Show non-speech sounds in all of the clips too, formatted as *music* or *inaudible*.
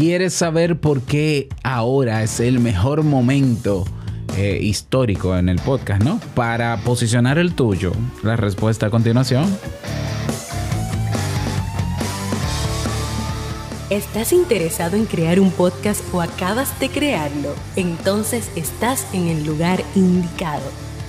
¿Quieres saber por qué ahora es el mejor momento eh, histórico en el podcast, no? Para posicionar el tuyo. La respuesta a continuación. ¿Estás interesado en crear un podcast o acabas de crearlo? Entonces estás en el lugar indicado,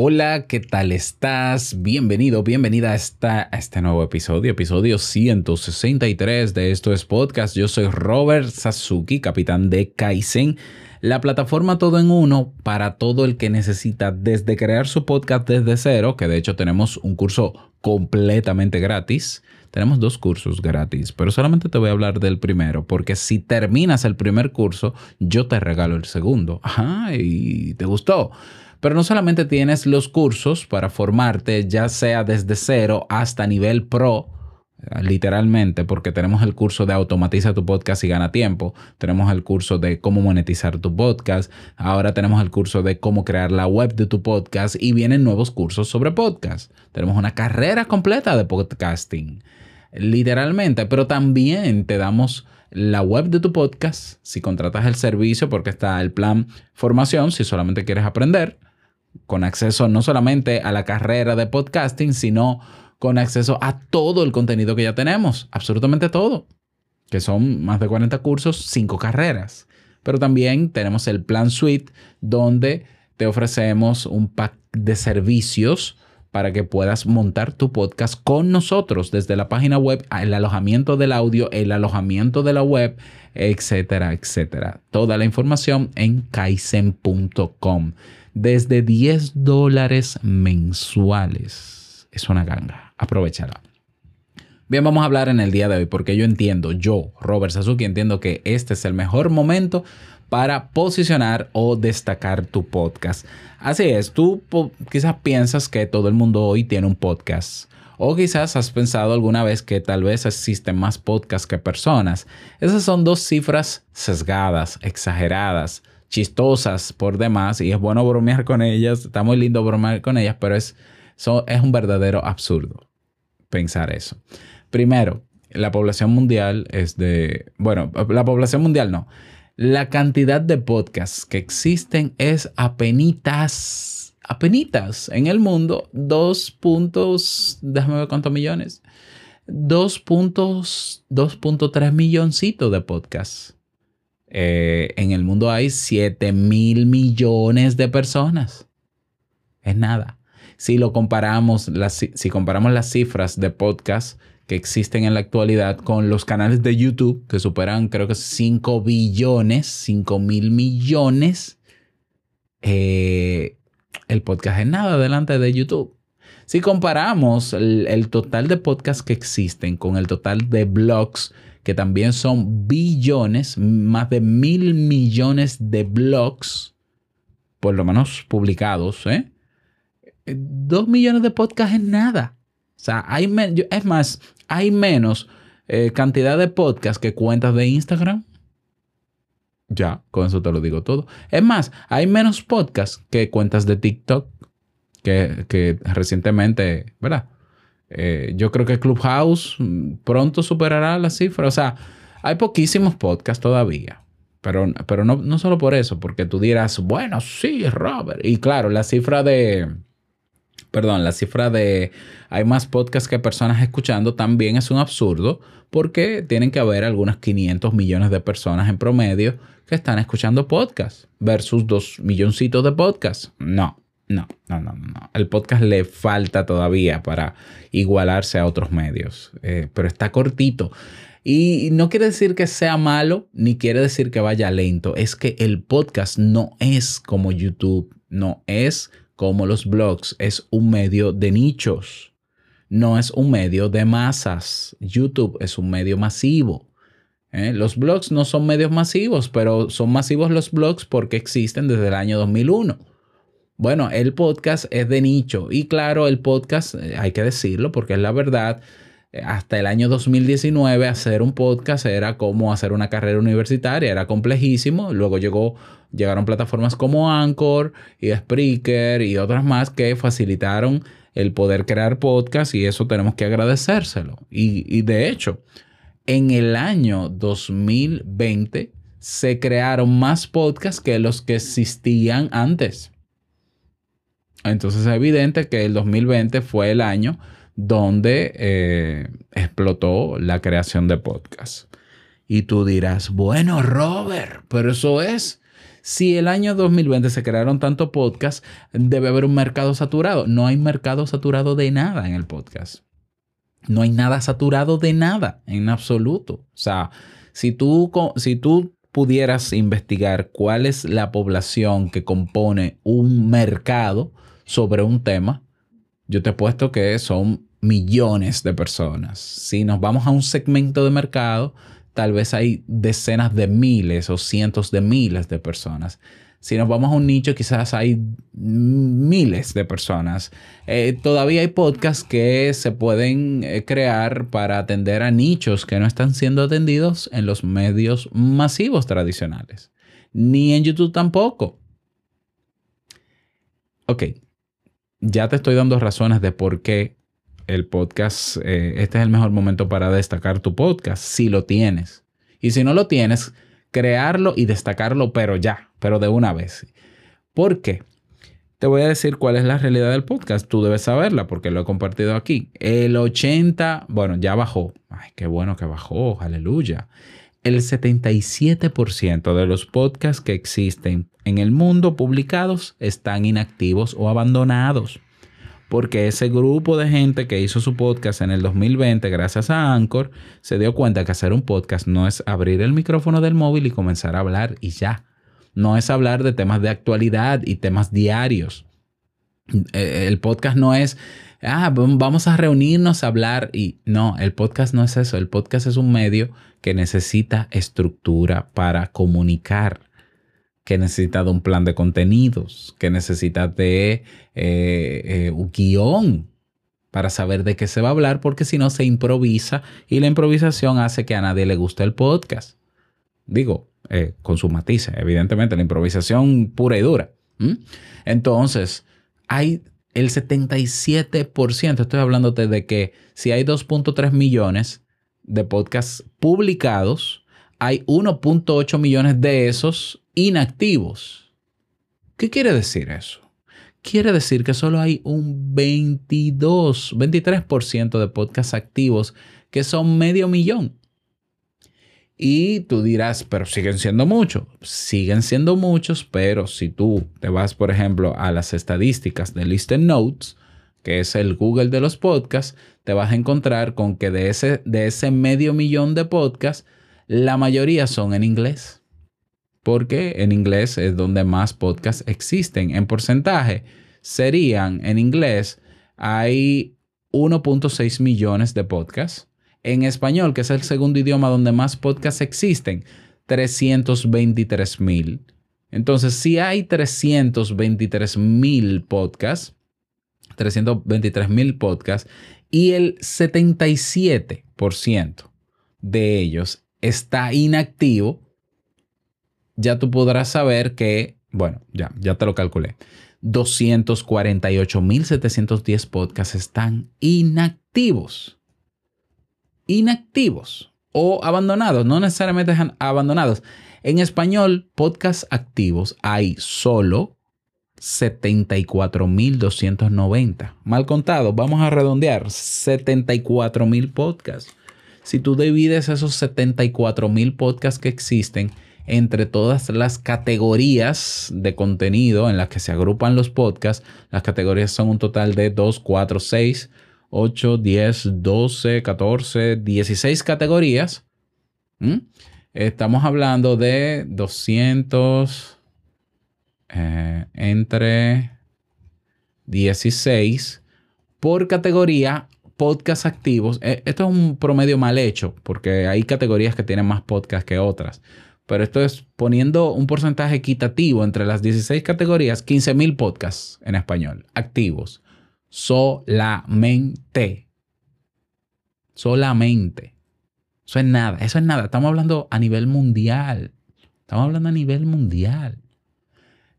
Hola, ¿qué tal estás? Bienvenido, bienvenida a, a este nuevo episodio, episodio 163 de Esto es Podcast. Yo soy Robert Sasuki, capitán de Kaizen, la plataforma todo en uno para todo el que necesita desde crear su podcast desde cero, que de hecho tenemos un curso completamente gratis tenemos dos cursos gratis, pero solamente te voy a hablar del primero, porque si terminas el primer curso, yo te regalo el segundo. Ajá, y te gustó. Pero no solamente tienes los cursos para formarte, ya sea desde cero hasta nivel pro, literalmente, porque tenemos el curso de automatiza tu podcast y gana tiempo, tenemos el curso de cómo monetizar tu podcast, ahora tenemos el curso de cómo crear la web de tu podcast y vienen nuevos cursos sobre podcast. Tenemos una carrera completa de podcasting literalmente, pero también te damos la web de tu podcast si contratas el servicio porque está el plan formación si solamente quieres aprender con acceso no solamente a la carrera de podcasting, sino con acceso a todo el contenido que ya tenemos, absolutamente todo, que son más de 40 cursos, 5 carreras. Pero también tenemos el plan suite donde te ofrecemos un pack de servicios para que puedas montar tu podcast con nosotros desde la página web, el alojamiento del audio, el alojamiento de la web, etcétera, etcétera. Toda la información en kaizen.com. Desde 10 dólares mensuales. Es una ganga. Aprovechala. Bien, vamos a hablar en el día de hoy porque yo entiendo, yo, Robert Sasuki, entiendo que este es el mejor momento para posicionar o destacar tu podcast. Así es, tú quizás piensas que todo el mundo hoy tiene un podcast. O quizás has pensado alguna vez que tal vez existen más podcasts que personas. Esas son dos cifras sesgadas, exageradas, chistosas por demás. Y es bueno bromear con ellas. Está muy lindo bromear con ellas, pero es, es un verdadero absurdo pensar eso. Primero, la población mundial es de... Bueno, la población mundial no la cantidad de podcasts que existen es apenitas, apenitas en el mundo, dos puntos, déjame ver cuántos millones, dos puntos, 2.3 milloncitos de podcasts. Eh, en el mundo hay 7 mil millones de personas. Es nada. Si lo comparamos, las, si comparamos las cifras de podcasts que existen en la actualidad con los canales de YouTube que superan creo que 5 billones, 5 mil millones. Eh, el podcast es nada delante de YouTube. Si comparamos el, total de podcasts que existen con el total de blogs, que también son billones, más de mil millones de blogs, por lo menos publicados, ¿eh? Dos millones de podcasts es nada. O sea, hay es más, hay menos eh, cantidad de podcasts que cuentas de Instagram. Ya, con eso te lo digo todo. Es más, hay menos podcasts que cuentas de TikTok que, recientemente, ¿verdad? Eh, yo creo que Clubhouse mm, pronto superará la cifra. O sea, hay poquísimos podcasts todavía. Pero, pero no, no solo por eso, porque tú dirás, bueno, sí, Robert. Y claro, la cifra de, perdón, la cifra de hay más podcasts que personas escuchando también es un absurdo porque tienen que haber algunas 500 millones de personas en promedio que están escuchando podcasts versus 2 milloncitos de podcasts. No, no, no, no, no. El podcast le falta todavía para igualarse a otros medios, eh, pero está cortito. Y no quiere decir que sea malo, ni quiere decir que vaya lento. Es que el podcast no es como YouTube, no es como los blogs, es un medio de nichos, no es un medio de masas. YouTube es un medio masivo. ¿eh? Los blogs no son medios masivos, pero son masivos los blogs porque existen desde el año 2001. Bueno, el podcast es de nicho y claro, el podcast, eh, hay que decirlo porque es la verdad, eh, hasta el año 2019 hacer un podcast era como hacer una carrera universitaria, era complejísimo. Luego llegó, llegaron plataformas como Anchor y Spreaker y otras más que facilitaron el poder crear podcast y eso tenemos que agradecérselo. Y, y de hecho, en el año 2020 se crearon más podcasts que los que existían antes. Entonces es evidente que el 2020 fue el año donde eh, explotó la creación de podcasts. Y tú dirás, bueno, Robert, pero eso es. Si el año 2020 se crearon tantos podcasts, debe haber un mercado saturado. No hay mercado saturado de nada en el podcast. No hay nada saturado de nada en absoluto. O sea, si tú, si tú pudieras investigar cuál es la población que compone un mercado sobre un tema, yo te he puesto que son millones de personas. Si nos vamos a un segmento de mercado, tal vez hay decenas de miles o cientos de miles de personas. Si nos vamos a un nicho, quizás hay miles de personas. Eh, todavía hay podcasts que se pueden eh, crear para atender a nichos que no están siendo atendidos en los medios masivos tradicionales. Ni en YouTube tampoco. Ok, ya te estoy dando razones de por qué el podcast, eh, este es el mejor momento para destacar tu podcast, si lo tienes. Y si no lo tienes, crearlo y destacarlo, pero ya, pero de una vez. ¿Por qué? Te voy a decir cuál es la realidad del podcast. Tú debes saberla porque lo he compartido aquí. El 80, bueno, ya bajó. Ay, qué bueno que bajó, aleluya. El 77% de los podcasts que existen en el mundo publicados están inactivos o abandonados porque ese grupo de gente que hizo su podcast en el 2020 gracias a Anchor se dio cuenta que hacer un podcast no es abrir el micrófono del móvil y comenzar a hablar y ya. No es hablar de temas de actualidad y temas diarios. Eh, el podcast no es, ah, vamos a reunirnos a hablar y no, el podcast no es eso. El podcast es un medio que necesita estructura para comunicar que necesita de un plan de contenidos, que necesita de eh, eh, un guion para saber de qué se va a hablar, porque si no se improvisa y la improvisación hace que a nadie le guste el podcast. Digo, con su matices, evidentemente, la improvisación pura y dura. Entonces, hay el 77%, estoy hablándote de que si hay 2.3 millones de podcasts publicados, hay 1.8 millones de esos inactivos. ¿Qué quiere decir eso? Quiere decir que solo hay un 22, 23% de podcasts activos que son medio millón. Y tú dirás, pero siguen siendo muchos. Siguen siendo muchos, pero si tú te vas, por ejemplo, a las estadísticas de Listen Notes, que es el Google de los podcasts, te vas a encontrar con que de ese, de ese medio millón de podcasts, la mayoría son en inglés porque en inglés es donde más podcasts existen. En porcentaje serían en inglés hay 1.6 millones de podcasts. En español, que es el segundo idioma donde más podcasts existen, 323 mil. Entonces, si hay 323 mil podcasts, 323 mil podcasts, y el 77% de ellos está inactivo, ya tú podrás saber que, bueno, ya, ya te lo calculé. 248.710 podcasts están inactivos. Inactivos o abandonados, no necesariamente abandonados. En español, podcasts activos hay solo 74.290. Mal contado, vamos a redondear, 74.000 podcasts. Si tú divides esos 74.000 podcasts que existen entre todas las categorías de contenido en las que se agrupan los podcasts. Las categorías son un total de 2, 4, 6, 8, 10, 12, 14, 16 categorías. ¿Mm? Estamos hablando de 200 eh, entre 16 por categoría podcasts activos, eh, esto es un promedio mal hecho, porque hay categorías que tienen más podcasts que otras. Pero esto es poniendo un porcentaje equitativo entre las 16 categorías, 15.000 podcasts en español activos. Solamente. Solamente. Eso es nada, eso es nada. Estamos hablando a nivel mundial. Estamos hablando a nivel mundial.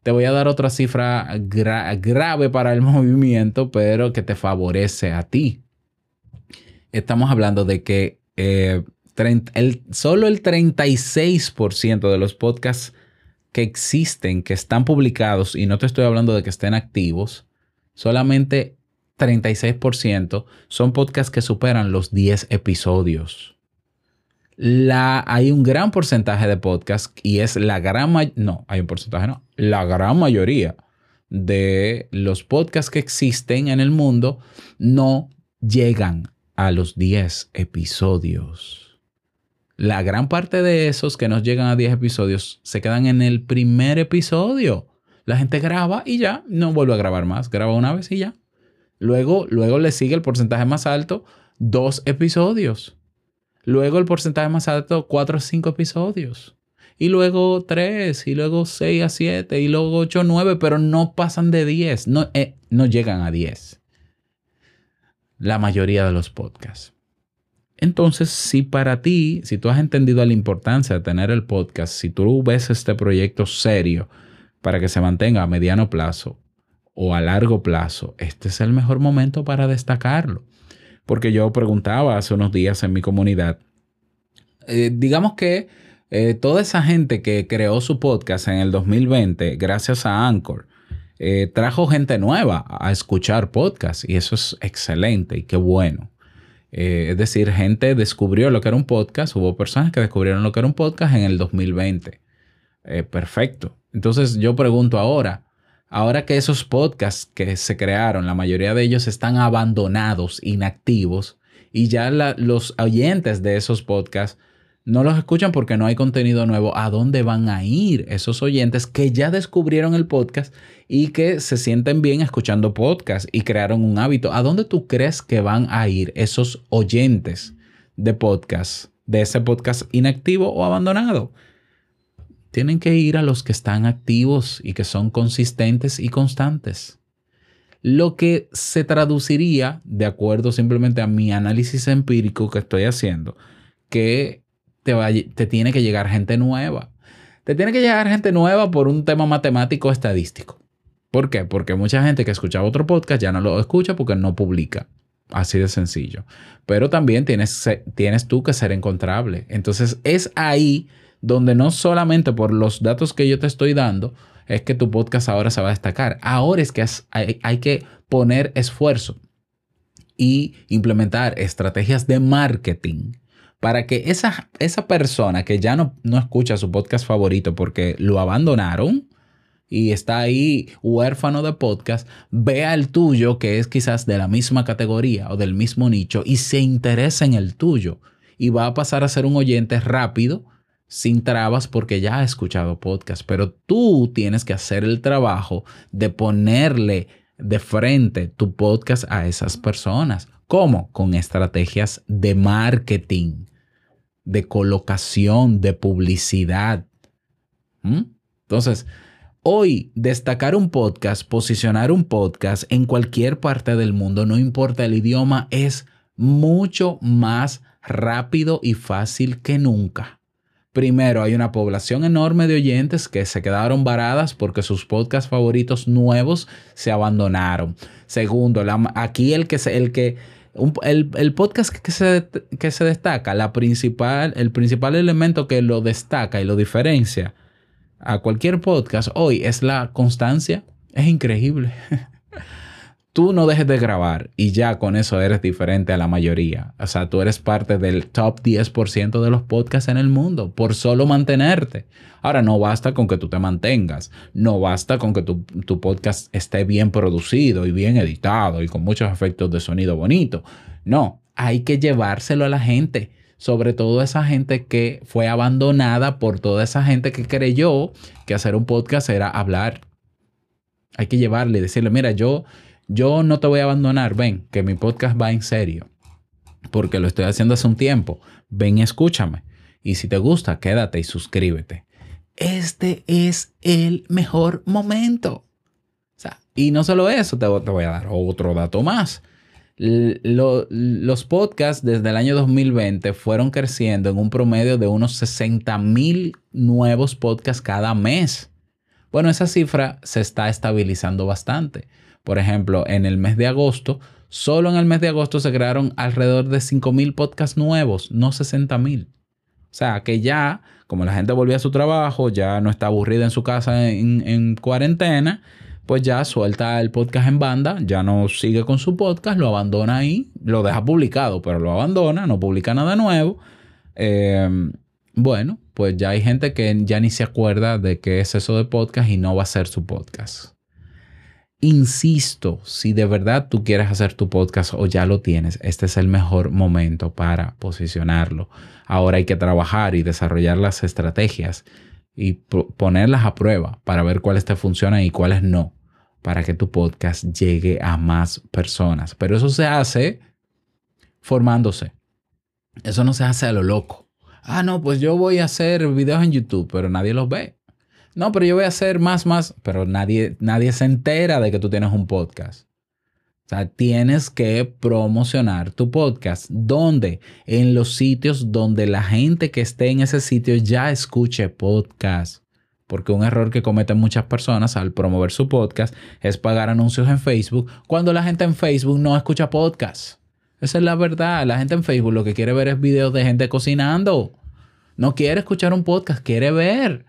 Te voy a dar otra cifra grave para el *laughs* movimiento, pero que te favorece a ti. Estamos hablando de que eh, el, solo el 36% de los podcasts que existen, que están publicados, y no te estoy hablando de que estén activos, solamente 36% son podcasts que superan los 10 episodios. Hay un gran porcentaje de podcasts y es la gran no, hay un porcentaje no, la gran mayoría de los podcasts que existen en el mundo no llegan a los 10 episodios. La gran parte de esos que nos llegan a 10 episodios se quedan en el primer episodio. La gente graba y ya, no vuelve a grabar más, graba una vez y ya. Luego, luego le sigue el porcentaje más alto, dos episodios. Luego el porcentaje más alto, cuatro o cinco episodios. Y luego tres, y luego seis a siete, y luego ocho o nueve, pero no pasan de diez, no, eh, no llegan a diez la mayoría de los podcasts. Entonces, si para ti, si tú has entendido la importancia de tener el podcast, si tú ves este proyecto serio para que se mantenga a mediano plazo o a largo plazo, este es el mejor momento para destacarlo. Porque yo preguntaba hace unos días en mi comunidad, eh, digamos que eh, toda esa gente que creó su podcast en el 2020 gracias a Anchor, eh, trajo gente nueva a escuchar podcast y eso es excelente y qué bueno. Es decir, gente descubrió lo que era un podcast, hubo personas que descubrieron lo que era un podcast en el 2020. Eh, perfecto. Entonces yo pregunto ahora, ahora que esos podcasts que se crearon, la mayoría de ellos están abandonados, inactivos, y ya los oyentes de esos podcasts no los escuchan porque no hay contenido nuevo. ¿A dónde van a ir esos oyentes que ya descubrieron el podcast y que se sienten bien escuchando podcast y crearon un hábito? ¿A dónde tú crees que van a ir esos oyentes de podcast, de ese podcast inactivo o abandonado? Tienen que ir a los que están activos y que son consistentes y constantes. Lo que se traduciría, de acuerdo simplemente a mi análisis empírico que estoy haciendo, que te, tiene que llegar gente nueva. Te tiene que llegar gente nueva por un tema matemático estadístico. ¿Por qué? Porque mucha gente que escuchaba otro podcast ya no lo escucha porque no publica. Así de sencillo. Pero también tienes, tienes tú que ser encontrable. Entonces es ahí donde no solamente por los datos que yo te estoy dando es que tu podcast ahora se va a destacar. Ahora es que hay, hay que poner esfuerzo y implementar estrategias de marketing para que esa, esa persona que ya no, no escucha su podcast favorito porque lo abandonaron y está ahí huérfano de podcast, vea el tuyo que es quizás de la misma categoría o del mismo nicho y se interesa en el tuyo y va a pasar a ser un oyente rápido sin trabas porque ya ha escuchado podcast, pero tú tienes que hacer el trabajo de ponerle de frente tu podcast a esas personas. ¿Cómo? Con estrategias de marketing de colocación, de publicidad. ¿Mm? Entonces, hoy destacar un podcast, posicionar un podcast en cualquier parte del mundo, no importa el idioma, es mucho más rápido y fácil que nunca. Primero, hay una población enorme de oyentes que se quedaron varadas porque sus podcasts favoritos nuevos se abandonaron. Segundo, aquí el que, el que el, podcast que se, que se destaca, la principal, el principal elemento que lo destaca y lo diferencia a cualquier podcast hoy es la constancia. Es increíble. *laughs* tú no dejes de grabar y ya con eso eres diferente a la mayoría. O sea, tú eres parte del top 10% de los podcasts en el mundo por solo mantenerte. Ahora, no basta con que tú te mantengas, no basta con que tu, tu podcast esté bien producido y bien editado y con muchos efectos de sonido bonito. No, hay que llevárselo a la gente sobre todo esa gente que fue abandonada por toda esa gente que creyó que hacer un podcast era hablar. Hay que llevarle decirle, mira, yo yo no te voy a abandonar, ven, que mi podcast va en serio, porque lo estoy haciendo hace un tiempo, ven y escúchame. Y si te gusta, quédate y suscríbete. Este es el mejor momento. y no solo eso, te, voy a dar otro dato más. los podcasts desde el año 2020 fueron creciendo en un promedio de unos 60 mil nuevos podcasts cada mes. Bueno, esa cifra se está estabilizando bastante. Por ejemplo, en el mes de agosto, solo en el mes de agosto se crearon alrededor de 5 mil podcasts nuevos, no 60 mil. O sea, que ya, como la gente volvió a su trabajo, ya no está aburrida en su casa en, cuarentena, pues ya suelta el podcast en banda, ya no sigue con su podcast, lo abandona ahí, lo deja publicado, pero lo abandona, no publica nada nuevo. Em, bueno, pues ya hay gente que ya ni se acuerda de qué es eso de podcast y no va a ser su podcast. Insisto, si de verdad tú quieres hacer tu podcast o ya lo tienes, este es el mejor momento para posicionarlo. Ahora hay que trabajar y desarrollar las estrategias y ponerlas a prueba para ver cuáles te funcionan y cuáles no, para que tu podcast llegue a más personas. Pero eso se hace formándose. Eso no se hace a lo loco. Ah, no, pues yo voy a hacer videos en YouTube, pero nadie los ve. No, pero yo voy a hacer más, más, pero nadie, nadie se entera de que tú tienes un podcast. O sea, tienes que promocionar tu podcast. ¿Dónde? En los sitios donde la gente que esté en ese sitio ya escuche podcast. Porque un error que cometen muchas personas al promover su podcast es pagar anuncios en Facebook cuando la gente en Facebook no escucha podcast. Esa es la verdad. La gente en Facebook lo que quiere ver es videos de gente cocinando. No quiere escuchar un podcast, quiere ver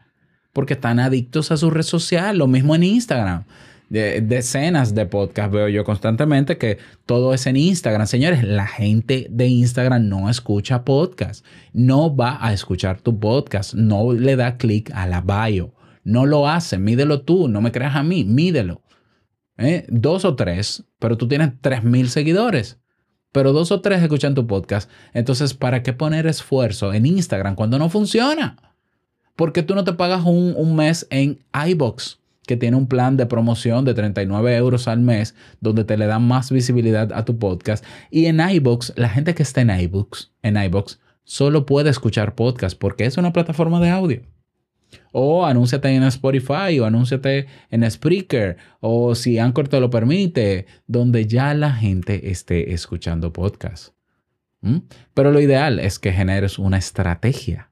porque están adictos a su red social. Lo mismo en Instagram. De, decenas de podcasts veo yo constantemente que todo es en Instagram. Señores, la gente de Instagram no escucha podcast. No va a escuchar tu podcast. No le da clic a la bio. No lo hace. Mídelo tú. No me creas a mí. Mídelo. ¿Eh? Dos o tres, pero tú tienes tres mil seguidores. Pero dos o tres escuchan tu podcast. Entonces, ¿para qué poner esfuerzo en Instagram cuando no funciona? Porque tú no te pagas un, mes en iBox, que tiene un plan de promoción de 39 euros al mes, donde te le dan más visibilidad a tu podcast. Y en iBox, la gente que está en iBooks, en iBox, solo puede escuchar podcast porque es una plataforma de audio. O anúnciate en Spotify o anúnciate en Spreaker o si Anchor te lo permite, donde ya la gente esté escuchando podcast. ¿Mm? Pero lo ideal es que generes una estrategia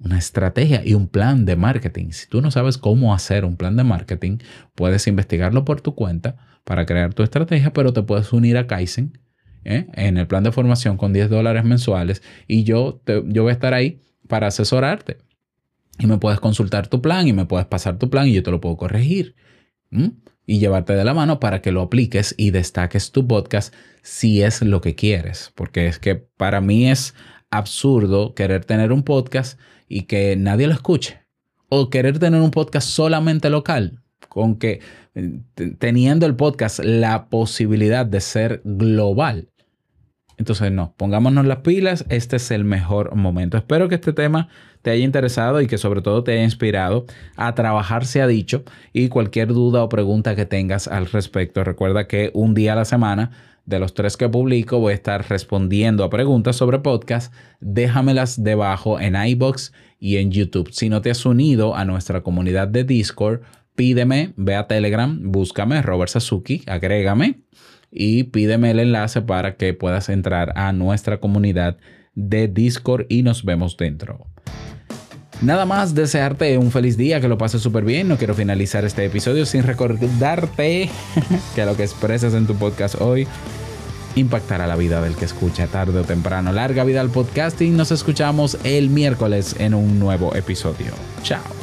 una estrategia y un plan de marketing. Si tú no sabes cómo hacer un plan de marketing, puedes investigarlo por tu cuenta para crear tu estrategia, pero te puedes unir a Kaizen ¿eh? en el plan de formación con 10 dólares mensuales y yo, yo voy a estar ahí para asesorarte. Y me puedes consultar tu plan y me puedes pasar tu plan y yo te lo puedo corregir. Y llevarte de la mano para que lo apliques y destaques tu podcast si es lo que quieres. Porque es que para mí es absurdo querer tener un podcast y que nadie lo escuche. O querer tener un podcast solamente local, con que eh, teniendo el podcast la posibilidad de ser global. Entonces, no, pongámonos las pilas, este es el mejor momento. Espero que este tema te haya interesado y que sobre todo te haya inspirado a trabajar, se ha dicho, y cualquier duda o pregunta que tengas al respecto, recuerda que un día a la semana de los tres que publico voy a estar respondiendo a preguntas sobre podcast. Déjamelas debajo en iBox y en YouTube. Si no te has unido a nuestra comunidad de Discord, pídeme, ve a Telegram, búscame Robert Sasuki, agrégame y pídeme el enlace para que puedas entrar a nuestra comunidad de Discord y nos vemos dentro. Nada más desearte un feliz día, que lo pases súper bien. No quiero finalizar este episodio sin recordarte *laughs* que lo que expresas en tu podcast hoy impactará la vida del que escucha tarde o temprano. Larga vida al podcasting. Nos escuchamos el miércoles en un nuevo episodio. Chao.